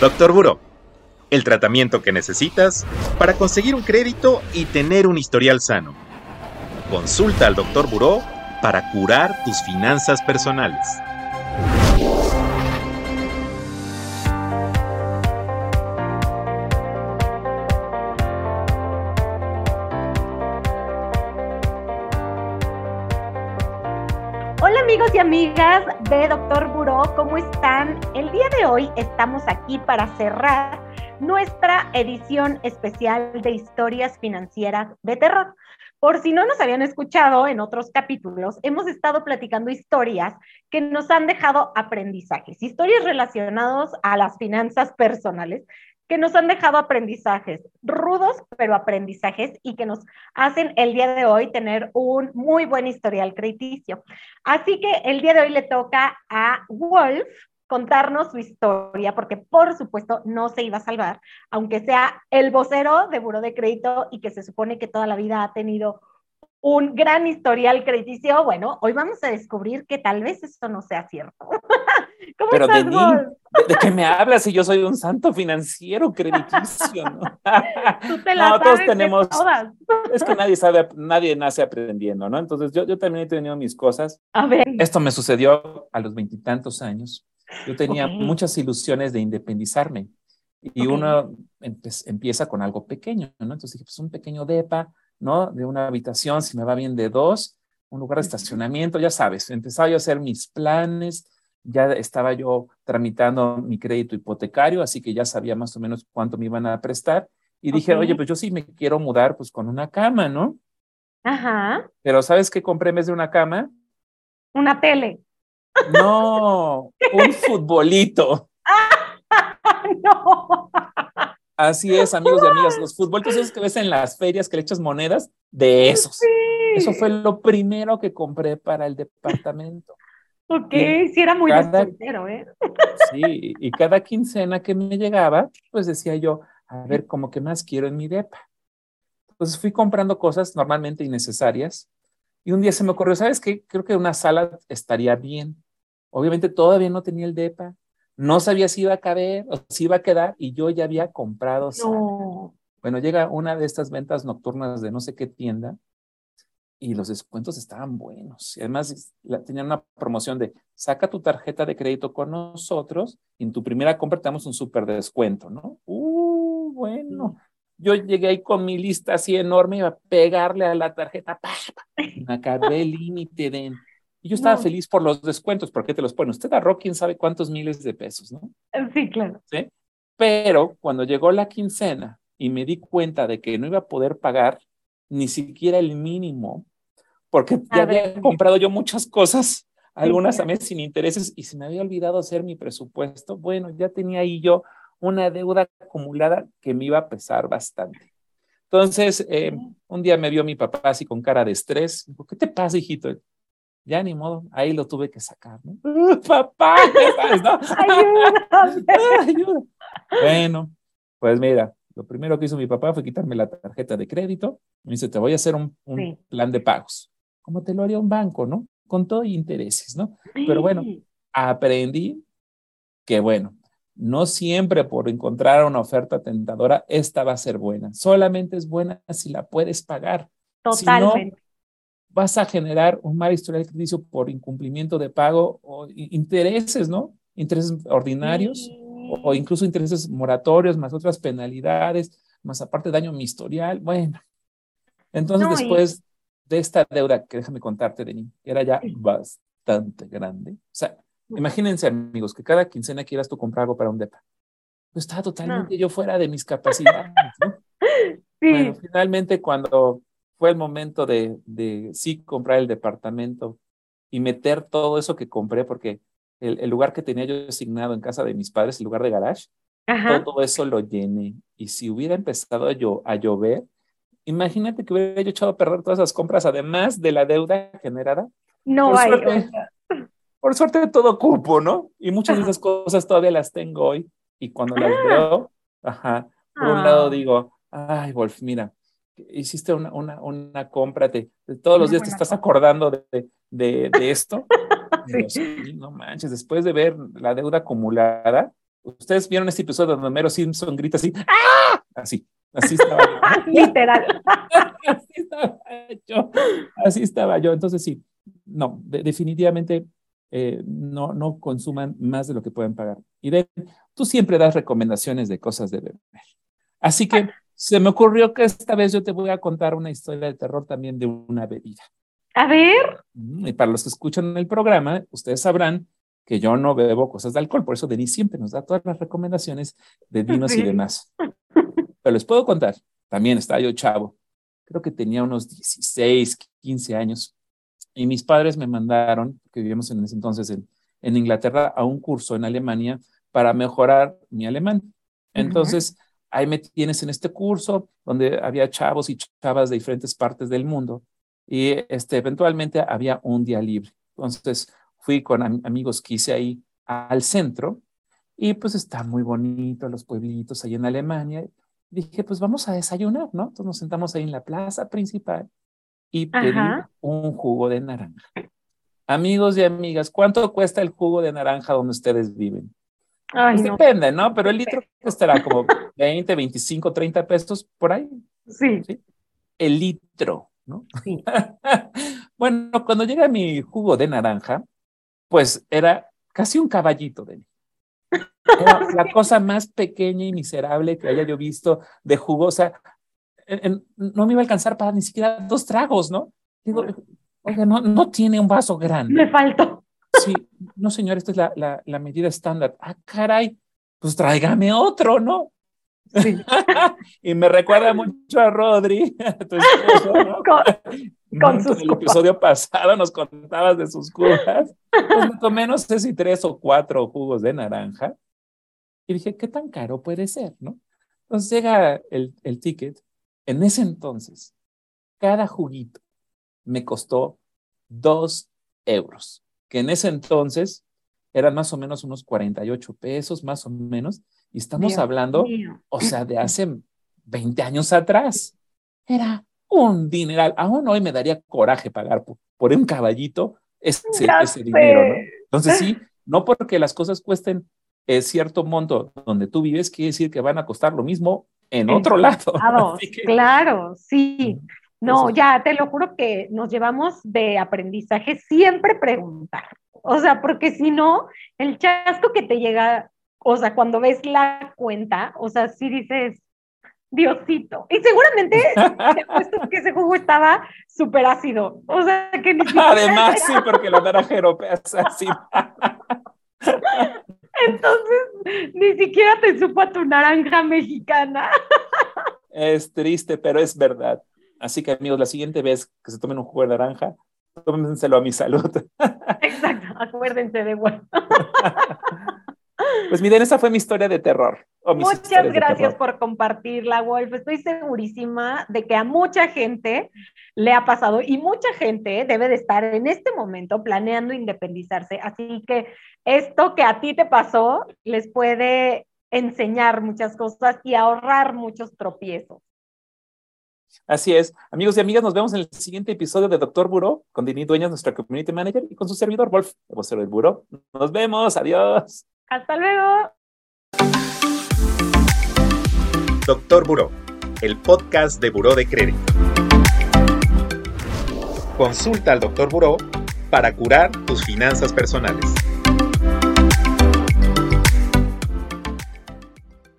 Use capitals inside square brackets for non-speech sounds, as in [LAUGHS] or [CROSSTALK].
Doctor Buró, el tratamiento que necesitas para conseguir un crédito y tener un historial sano. Consulta al Doctor Buró para curar tus finanzas personales. Amigos y amigas de Doctor Buró, ¿cómo están? El día de hoy estamos aquí para cerrar nuestra edición especial de historias financieras de terror. Por si no nos habían escuchado en otros capítulos, hemos estado platicando historias que nos han dejado aprendizajes, historias relacionadas a las finanzas personales, que nos han dejado aprendizajes rudos, pero aprendizajes y que nos hacen el día de hoy tener un muy buen historial crediticio. Así que el día de hoy le toca a Wolf contarnos su historia, porque por supuesto no se iba a salvar, aunque sea el vocero de Buró de Crédito y que se supone que toda la vida ha tenido un gran historial crediticio. Bueno, hoy vamos a descubrir que tal vez esto no sea cierto. [LAUGHS] ¿Cómo Pero estás, de, ¿de, qué me hablas si yo soy un santo financiero crediticio? ¿no? [LAUGHS] Tú te la no, todos tenemos. Es que nadie sabe, nadie nace aprendiendo, ¿no? Entonces yo, yo también he tenido mis cosas. A ver. Esto me sucedió a los veintitantos años. Yo tenía okay. muchas ilusiones de independizarme y okay. uno empieza con algo pequeño, ¿no? Entonces dije, pues un pequeño DEPA, ¿no? De una habitación, si me va bien de dos, un lugar de estacionamiento, ya sabes, empezaba yo a hacer mis planes, ya estaba yo tramitando mi crédito hipotecario, así que ya sabía más o menos cuánto me iban a prestar. Y dije, oye, pues yo sí me quiero mudar pues con una cama, ¿no? Ajá. Pero ¿sabes qué compré en vez de una cama? Una tele. No, un futbolito. [LAUGHS] no. Así es, amigos y amigas, los futbolitos esos que ves en las ferias que le echas monedas, de esos. Sí. Eso fue lo primero que compré para el departamento. Ok, y sí era muy cada, ¿eh? Sí, y cada quincena que me llegaba, pues decía yo, a ver, como que más quiero en mi depa. Entonces fui comprando cosas normalmente innecesarias y un día se me ocurrió, ¿sabes qué? Creo que una sala estaría bien. Obviamente todavía no tenía el depa, no sabía si iba a caber o si iba a quedar y yo ya había comprado sala. No. Bueno, llega una de estas ventas nocturnas de no sé qué tienda y los descuentos estaban buenos. Y además la, tenían una promoción de saca tu tarjeta de crédito con nosotros y en tu primera compra te damos un súper descuento, ¿no? Uh, bueno. Yo llegué ahí con mi lista así enorme, iba a pegarle a la tarjeta, ¡pah! me acabé el [LAUGHS] límite de... Y yo estaba no. feliz por los descuentos, porque te los pone. Usted ahorró quién sabe cuántos miles de pesos, ¿no? Sí, claro. ¿Sí? Pero cuando llegó la quincena y me di cuenta de que no iba a poder pagar ni siquiera el mínimo, porque ya había comprado yo muchas cosas, algunas mes sin intereses, y se me había olvidado hacer mi presupuesto. Bueno, ya tenía ahí yo una deuda acumulada que me iba a pesar bastante. Entonces, eh, un día me vio mi papá así con cara de estrés. Dijo, ¿qué te pasa, hijito? Ya ni modo, ahí lo tuve que sacar, ¿no? Uh, [LAUGHS] papá, ¿qué sabes, no? [LAUGHS] Ayuda. [LAUGHS] Bueno, pues mira, lo primero que hizo mi papá fue quitarme la tarjeta de crédito. Me dice, te voy a hacer un, un sí. plan de pagos, como te lo haría un banco, ¿no? Con todo intereses, ¿no? Pero bueno, aprendí que, bueno, no siempre por encontrar una oferta tentadora, esta va a ser buena. Solamente es buena si la puedes pagar. Totalmente. Si no, vas a generar un mal historial crediticio por incumplimiento de pago o intereses, ¿no? Intereses ordinarios sí. o, o, incluso intereses moratorios, más otras penalidades, más aparte daño a mi historial. Bueno, entonces no, después y... de esta deuda que déjame contarte, Denis, era ya bastante grande, o sea, Imagínense, amigos, que cada quincena quieras tú comprar algo para un depa. Pues estaba totalmente no. yo fuera de mis capacidades. ¿no? [LAUGHS] Sí. Bueno, finalmente, cuando fue el momento de, de, sí comprar el departamento y meter todo eso que compré, porque el, el, lugar que tenía yo asignado en casa de mis padres, el lugar de garage, Ajá. todo eso lo llené. Y si hubiera empezado a, yo, a llover, imagínate que hubiera yo echado a perder todas esas compras, además de la deuda generada. No Por hay. Suerte, por suerte todo cupo, ¿no? Y muchas de esas cosas todavía las tengo hoy. Y cuando ah. las veo, ajá, por ah. un lado digo, ay, Wolf, mira, hiciste una, una, una compra, te, todos los días te estás acordando de, de, de esto. [LAUGHS] sí. No manches, después de ver la deuda acumulada, Ustedes vieron este episodio donde Mero Simpson grita así, ¡ah! Así, así estaba yo. [LAUGHS] Literal. [LAUGHS] así estaba yo. Así estaba yo. Entonces sí, no, definitivamente eh, no, no consuman más de lo que pueden pagar. Y de, tú siempre das recomendaciones de cosas de beber. Así que se me ocurrió que esta vez yo te voy a contar una historia de terror también de una bebida. A ver. Y para los que escuchan el programa, ustedes sabrán que yo no bebo cosas de alcohol, por eso Denis siempre nos da todas las recomendaciones de vinos y demás. [LAUGHS] Pero les puedo contar, también estaba yo chavo, creo que tenía unos 16, 15 años, y mis padres me mandaron, que vivíamos en ese entonces en, en Inglaterra, a un curso en Alemania para mejorar mi alemán. Entonces, ahí me tienes en este curso donde había chavos y chavas de diferentes partes del mundo y este, eventualmente había un día libre. Entonces, fui con amigos que hice ahí al centro y pues está muy bonito los pueblitos ahí en Alemania. Dije, pues vamos a desayunar, ¿no? Entonces nos sentamos ahí en la plaza principal y pedí un jugo de naranja. Amigos y amigas, ¿cuánto cuesta el jugo de naranja donde ustedes viven? Pues depende, ¿no? Pero el litro estará como 20, 25, 30 pesos por ahí. Sí. ¿sí? El litro, ¿no? Sí. [LAUGHS] bueno, cuando llega mi jugo de naranja, pues era casi un caballito de mí. Era la cosa más pequeña y miserable que haya yo visto de jugosa. no me iba a alcanzar para ni siquiera dos tragos, ¿no? Digo, oiga, no, no tiene un vaso grande. Me faltó. Sí, no, señor, esta es la, la, la medida estándar. Ah, caray, pues tráigame otro, ¿no? Sí. [LAUGHS] y me recuerda mucho a Rodri, [LAUGHS] tu esposo, ¿no? [LAUGHS] Con, sus en el episodio pasado nos contabas de sus cubas. Pues me tomé, no sé si tres o cuatro jugos de naranja. Y dije, ¿qué tan caro puede ser, no? Entonces llega el, el ticket. En ese entonces, cada juguito me costó dos euros, que en ese entonces eran más o menos unos 48 pesos, más o menos. Y estamos hablando, o sea, de hace 20 años atrás. Era un dineral. Aún hoy me daría coraje pagar por, un caballito ese, ese dinero, ¿no? Entonces sí, no porque las cosas cuesten eh, cierto monto donde tú vives, quiere decir que van a costar lo mismo en otro lado. [LAUGHS] Claro, sí. No, ya te lo juro que nos llevamos de aprendizaje siempre preguntar. O sea, porque si no, el chasco que te llega, o sea, cuando ves la cuenta, o sea, sí dices, Diosito. Y seguramente [LAUGHS] que ese jugo estaba súper ácido. O sea, que ni Además, sí, porque la naranja europea es así. [LAUGHS] Entonces, ni siquiera te supo a tu naranja mexicana. Es triste, pero es verdad. Así que, amigos, la siguiente vez que se tomen un jugo de naranja, tómenselo a mi salud. Exacto, acuérdense de bueno. [LAUGHS] Pues miren, esa fue mi historia de terror. Muchas gracias por compartirla, Wolf. Estoy segurísima de que a mucha gente le ha pasado y mucha gente debe de estar en este momento planeando independizarse. Así que esto que a ti te pasó les puede enseñar muchas cosas y ahorrar muchos tropiezos. Así es. Amigos y amigas, nos vemos en el siguiente episodio de Doctor Buró con Denis Dueñas, nuestra community manager, y con su servidor Wolf, el vocero del Buró. Nos vemos. Adiós. Hasta luego. Doctor Buró, el podcast de Buró de Crédito. Consulta al Doctor Buró para curar tus finanzas personales.